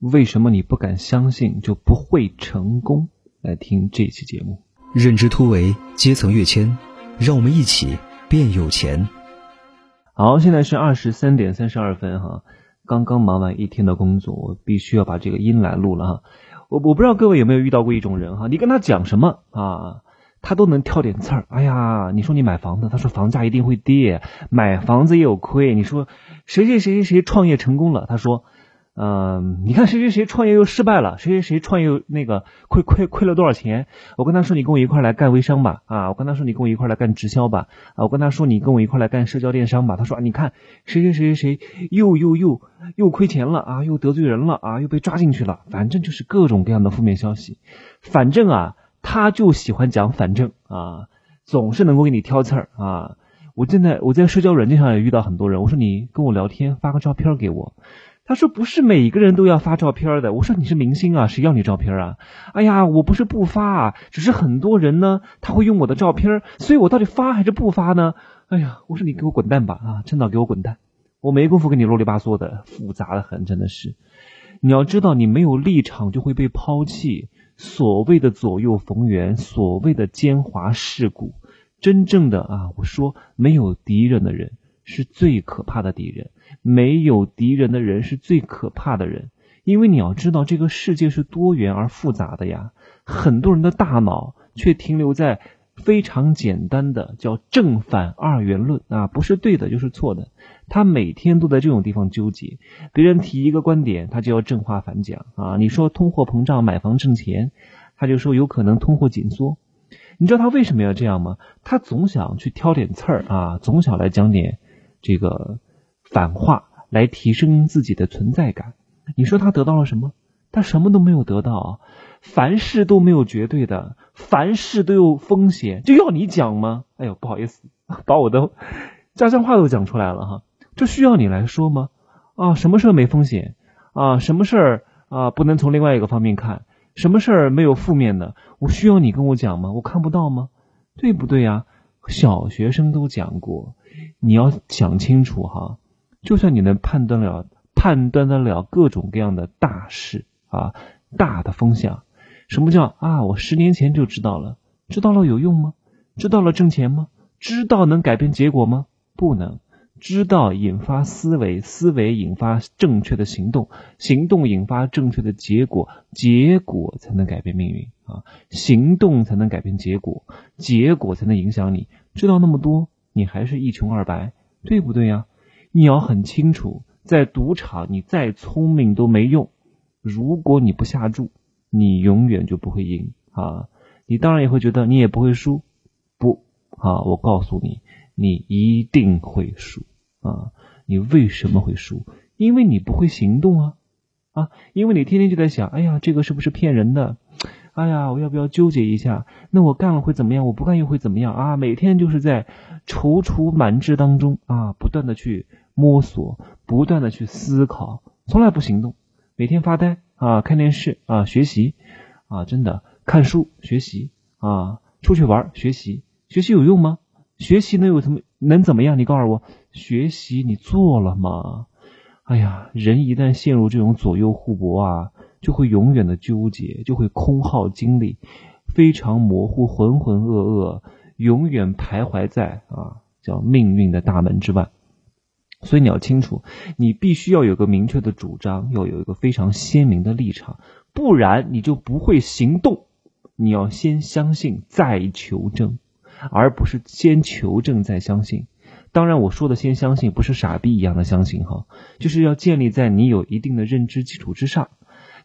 为什么你不敢相信就不会成功？来听这期节目。认知突围，阶层跃迁，让我们一起变有钱。好，现在是二十三点三十二分哈，刚刚忙完一天的工作，我必须要把这个音来录了哈。我我不知道各位有没有遇到过一种人哈，你跟他讲什么啊，他都能挑点刺儿。哎呀，你说你买房子，他说房价一定会跌，买房子也有亏。你说谁谁谁谁谁创业成功了，他说。嗯，你看谁谁谁创业又失败了，谁谁谁创业那个亏亏亏了多少钱？我跟他说你跟我一块来干微商吧，啊，我跟他说你跟我一块来干直销吧，啊，我跟他说你跟我一块来干社交电商吧。他说啊，你看谁谁谁谁谁又又又又亏钱了啊，又得罪人了啊，又被抓进去了，反正就是各种各样的负面消息。反正啊，他就喜欢讲反正啊，总是能够给你挑刺儿啊。我现在我在社交软件上也遇到很多人，我说你跟我聊天发个照片给我。他说：“不是每个人都要发照片的。”我说：“你是明星啊，谁要你照片啊？”哎呀，我不是不发，啊，只是很多人呢，他会用我的照片，所以我到底发还是不发呢？哎呀，我说你给我滚蛋吧！啊，趁早给我滚蛋！我没工夫跟你啰里吧嗦的，复杂的很，真的是。你要知道，你没有立场就会被抛弃。所谓的左右逢源，所谓的奸猾世故，真正的啊，我说没有敌人的人是最可怕的敌人。没有敌人的人是最可怕的人，因为你要知道，这个世界是多元而复杂的呀。很多人的大脑却停留在非常简单的叫正反二元论啊，不是对的就是错的。他每天都在这种地方纠结，别人提一个观点，他就要正话反讲啊。你说通货膨胀买房挣钱，他就说有可能通货紧缩。你知道他为什么要这样吗？他总想去挑点刺儿啊，总想来讲点这个。反话来提升自己的存在感，你说他得到了什么？他什么都没有得到啊。凡事都没有绝对的，凡事都有风险，就要你讲吗？哎呦，不好意思，把我的家乡话都讲出来了哈。这需要你来说吗？啊，什么事儿没风险？啊，什么事儿啊不能从另外一个方面看？什么事儿没有负面的？我需要你跟我讲吗？我看不到吗？对不对呀？小学生都讲过，你要想清楚哈。就算你能判断了、判断得了各种各样的大事啊、大的风向，什么叫啊？我十年前就知道了，知道了有用吗？知道了挣钱吗？知道能改变结果吗？不能。知道引发思维，思维引发正确的行动，行动引发正确的结果，结果才能改变命运啊！行动才能改变结果，结果才能影响你。知道那么多，你还是一穷二白，对不对呀？你要很清楚，在赌场你再聪明都没用，如果你不下注，你永远就不会赢啊！你当然也会觉得你也不会输，不啊！我告诉你，你一定会输啊！你为什么会输？因为你不会行动啊啊！因为你天天就在想，哎呀，这个是不是骗人的？哎呀，我要不要纠结一下？那我干了会怎么样？我不干又会怎么样啊？每天就是在踌躇满志当中啊，不断的去。摸索，不断的去思考，从来不行动，每天发呆啊，看电视啊，学习啊，真的看书学习啊，出去玩学习，学习有用吗？学习能有什么能怎么样？你告诉我，学习你做了吗？哎呀，人一旦陷入这种左右互搏啊，就会永远的纠结，就会空耗精力，非常模糊，浑浑噩噩，永远徘徊在啊叫命运的大门之外。所以你要清楚，你必须要有个明确的主张，要有一个非常鲜明的立场，不然你就不会行动。你要先相信再求证，而不是先求证再相信。当然，我说的先相信不是傻逼一样的相信哈，就是要建立在你有一定的认知基础之上。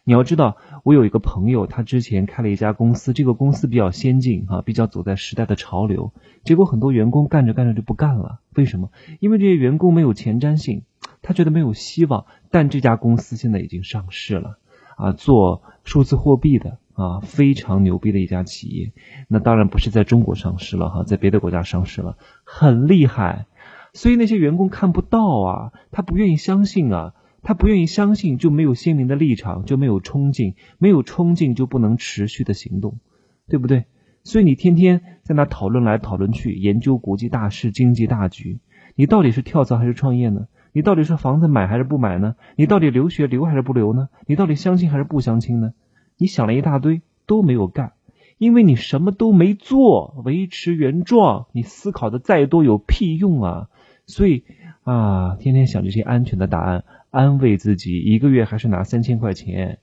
你要知道，我有一个朋友，他之前开了一家公司，这个公司比较先进哈，比较走在时代的潮流。结果很多员工干着干着就不干了，为什么？因为这些员工没有前瞻性，他觉得没有希望。但这家公司现在已经上市了，啊，做数字货币的啊，非常牛逼的一家企业。那当然不是在中国上市了哈，在别的国家上市了，很厉害。所以那些员工看不到啊，他不愿意相信啊。他不愿意相信，就没有鲜明的立场，就没有冲劲，没有冲劲就不能持续的行动，对不对？所以你天天在那讨论来讨论去，研究国际大事、经济大局，你到底是跳槽还是创业呢？你到底是房子买还是不买呢？你到底留学留还是不留呢？你到底相亲还是不相亲呢？你想了一大堆都没有干，因为你什么都没做，维持原状。你思考的再多有屁用啊！所以啊，天天想这些安全的答案，安慰自己，一个月还是拿三千块钱。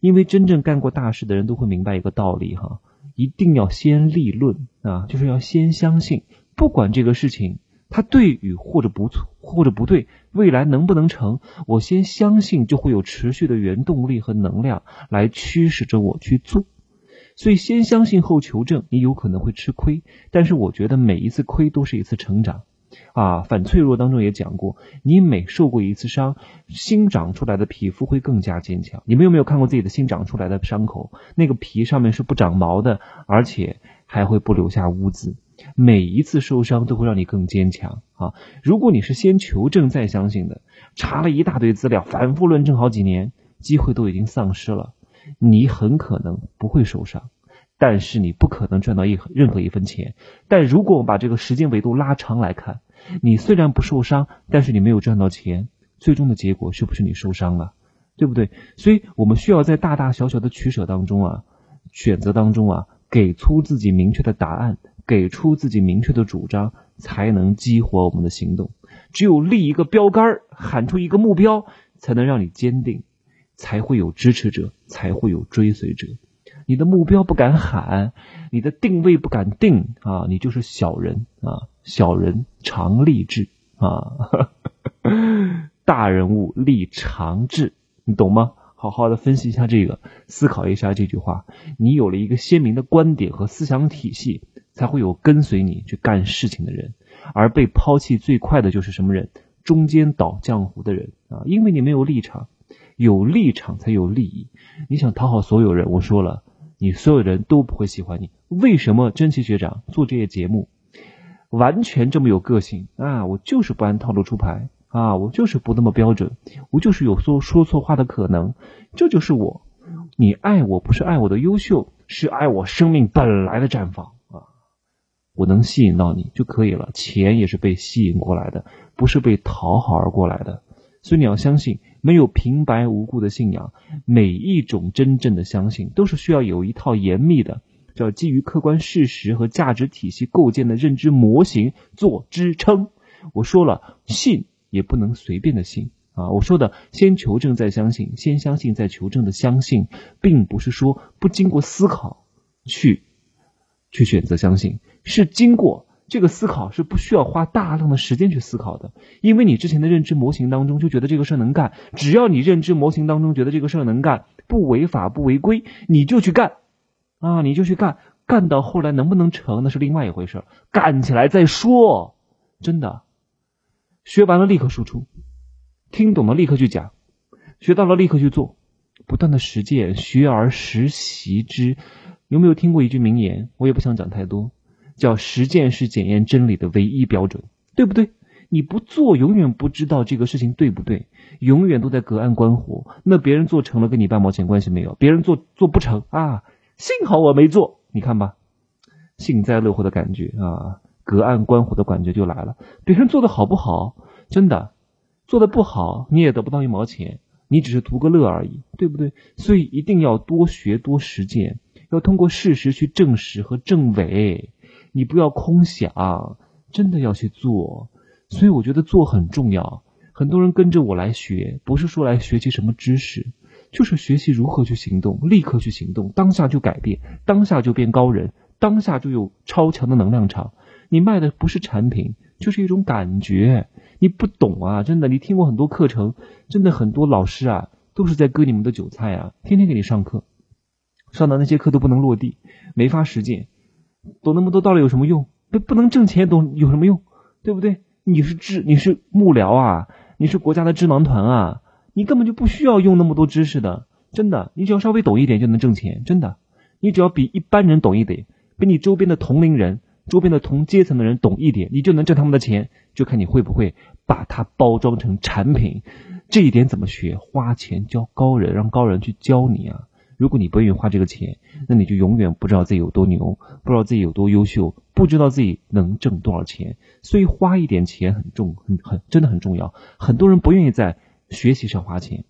因为真正干过大事的人都会明白一个道理哈，一定要先立论啊，就是要先相信，不管这个事情它对与或者不错或者不对，未来能不能成，我先相信就会有持续的原动力和能量来驱使着我去做。所以先相信后求证，你有可能会吃亏，但是我觉得每一次亏都是一次成长。啊，反脆弱当中也讲过，你每受过一次伤，新长出来的皮肤会更加坚强。你们有没有看过自己的新长出来的伤口？那个皮上面是不长毛的，而且还会不留下污渍。每一次受伤都会让你更坚强啊！如果你是先求证再相信的，查了一大堆资料，反复论证好几年，机会都已经丧失了，你很可能不会受伤。但是你不可能赚到一任何一分钱。但如果我把这个时间维度拉长来看，你虽然不受伤，但是你没有赚到钱，最终的结果是不是你受伤了？对不对？所以我们需要在大大小小的取舍当中啊，选择当中啊，给出自己明确的答案，给出自己明确的主张，才能激活我们的行动。只有立一个标杆，喊出一个目标，才能让你坚定，才会有支持者，才会有追随者。你的目标不敢喊，你的定位不敢定啊，你就是小人啊！小人常立志啊，大人物立长志，你懂吗？好好的分析一下这个，思考一下这句话。你有了一个鲜明的观点和思想体系，才会有跟随你去干事情的人。而被抛弃最快的就是什么人？中间倒浆糊的人啊！因为你没有立场，有立场才有利益。你想讨好所有人，我说了。你所有人都不会喜欢你，为什么真奇学长做这些节目，完全这么有个性啊？我就是不按套路出牌啊，我就是不那么标准，我就是有说说错话的可能，这就是我。你爱我不是爱我的优秀，是爱我生命本来的绽放！我能吸引到你就可以了，钱也是被吸引过来的，不是被讨好而过来的。所以你要相信，没有平白无故的信仰。每一种真正的相信，都是需要有一套严密的，叫基于客观事实和价值体系构建的认知模型做支撑。我说了，信也不能随便的信啊！我说的先求证再相信，先相信再求证的相信，并不是说不经过思考去去选择相信，是经过。这个思考是不需要花大量的时间去思考的，因为你之前的认知模型当中就觉得这个事儿能干，只要你认知模型当中觉得这个事儿能干，不违法不违规，你就去干，啊，你就去干，干到后来能不能成那是另外一回事儿，干起来再说，真的，学完了立刻输出，听懂了立刻去讲，学到了立刻去做，不断的实践，学而时习之，有没有听过一句名言？我也不想讲太多。叫实践是检验真理的唯一标准，对不对？你不做，永远不知道这个事情对不对，永远都在隔岸观火。那别人做成了，跟你半毛钱关系没有；别人做做不成啊，幸好我没做。你看吧，幸灾乐祸的感觉啊，隔岸观火的感觉就来了。别人做的好不好？真的，做的不好，你也得不到一毛钱，你只是图个乐而已，对不对？所以一定要多学多实践，要通过事实去证实和证伪。你不要空想，真的要去做。所以我觉得做很重要。很多人跟着我来学，不是说来学习什么知识，就是学习如何去行动，立刻去行动，当下就改变，当下就变高人，当下就有超强的能量场。你卖的不是产品，就是一种感觉。你不懂啊，真的。你听过很多课程，真的很多老师啊，都是在割你们的韭菜啊，天天给你上课，上的那些课都不能落地，没法实践。懂那么多道理有什么用？不不能挣钱，懂有什么用？对不对？你是智，你是幕僚啊，你是国家的智囊团啊，你根本就不需要用那么多知识的，真的，你只要稍微懂一点就能挣钱，真的，你只要比一般人懂一点，比你周边的同龄人、周边的同阶层的人懂一点，你就能挣他们的钱，就看你会不会把它包装成产品。这一点怎么学？花钱教高人，让高人去教你啊。如果你不愿意花这个钱，那你就永远不知道自己有多牛，不知道自己有多优秀，不知道自己能挣多少钱。所以花一点钱很重，很很真的很重要。很多人不愿意在学习上花钱，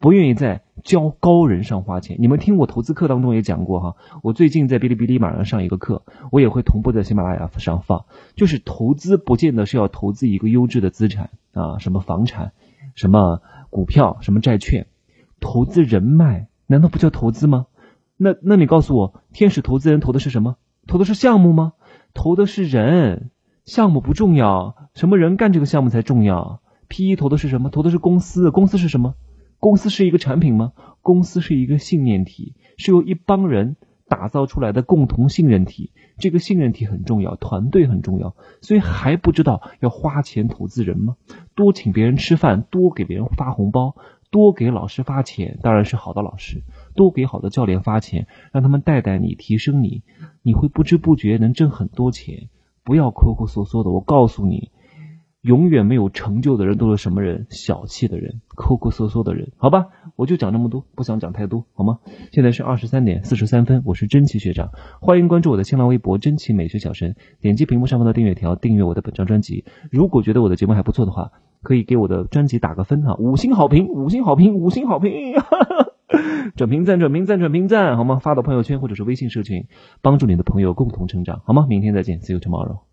不愿意在教高人上花钱。你们听我投资课当中也讲过哈，我最近在哔哩哔哩马上上一个课，我也会同步在喜马拉雅上放。就是投资不见得是要投资一个优质的资产啊，什么房产，什么股票，什么债券，投资人脉。难道不叫投资吗？那那你告诉我，天使投资人投的是什么？投的是项目吗？投的是人，项目不重要，什么人干这个项目才重要。P E 投的是什么？投的是公司，公司是什么？公司是一个产品吗？公司是一个信念体，是由一帮人打造出来的共同信任体。这个信任体很重要，团队很重要，所以还不知道要花钱投资人吗？多请别人吃饭，多给别人发红包。多给老师发钱，当然是好的老师；多给好的教练发钱，让他们带带你，提升你，你会不知不觉能挣很多钱。不要抠抠缩缩的，我告诉你，永远没有成就的人都是什么人？小气的人，抠抠搜搜的人。好吧，我就讲这么多，不想讲太多，好吗？现在是二十三点四十三分，我是真奇学长，欢迎关注我的新浪微博“真奇美学小神”，点击屏幕上方的订阅条，订阅我的本张专辑。如果觉得我的节目还不错的话，可以给我的专辑打个分哈，五星好评，五星好评，五星好评，转评赞，转评赞，转评赞，好吗？发到朋友圈或者是微信社群，帮助你的朋友共同成长，好吗？明天再见，See you tomorrow。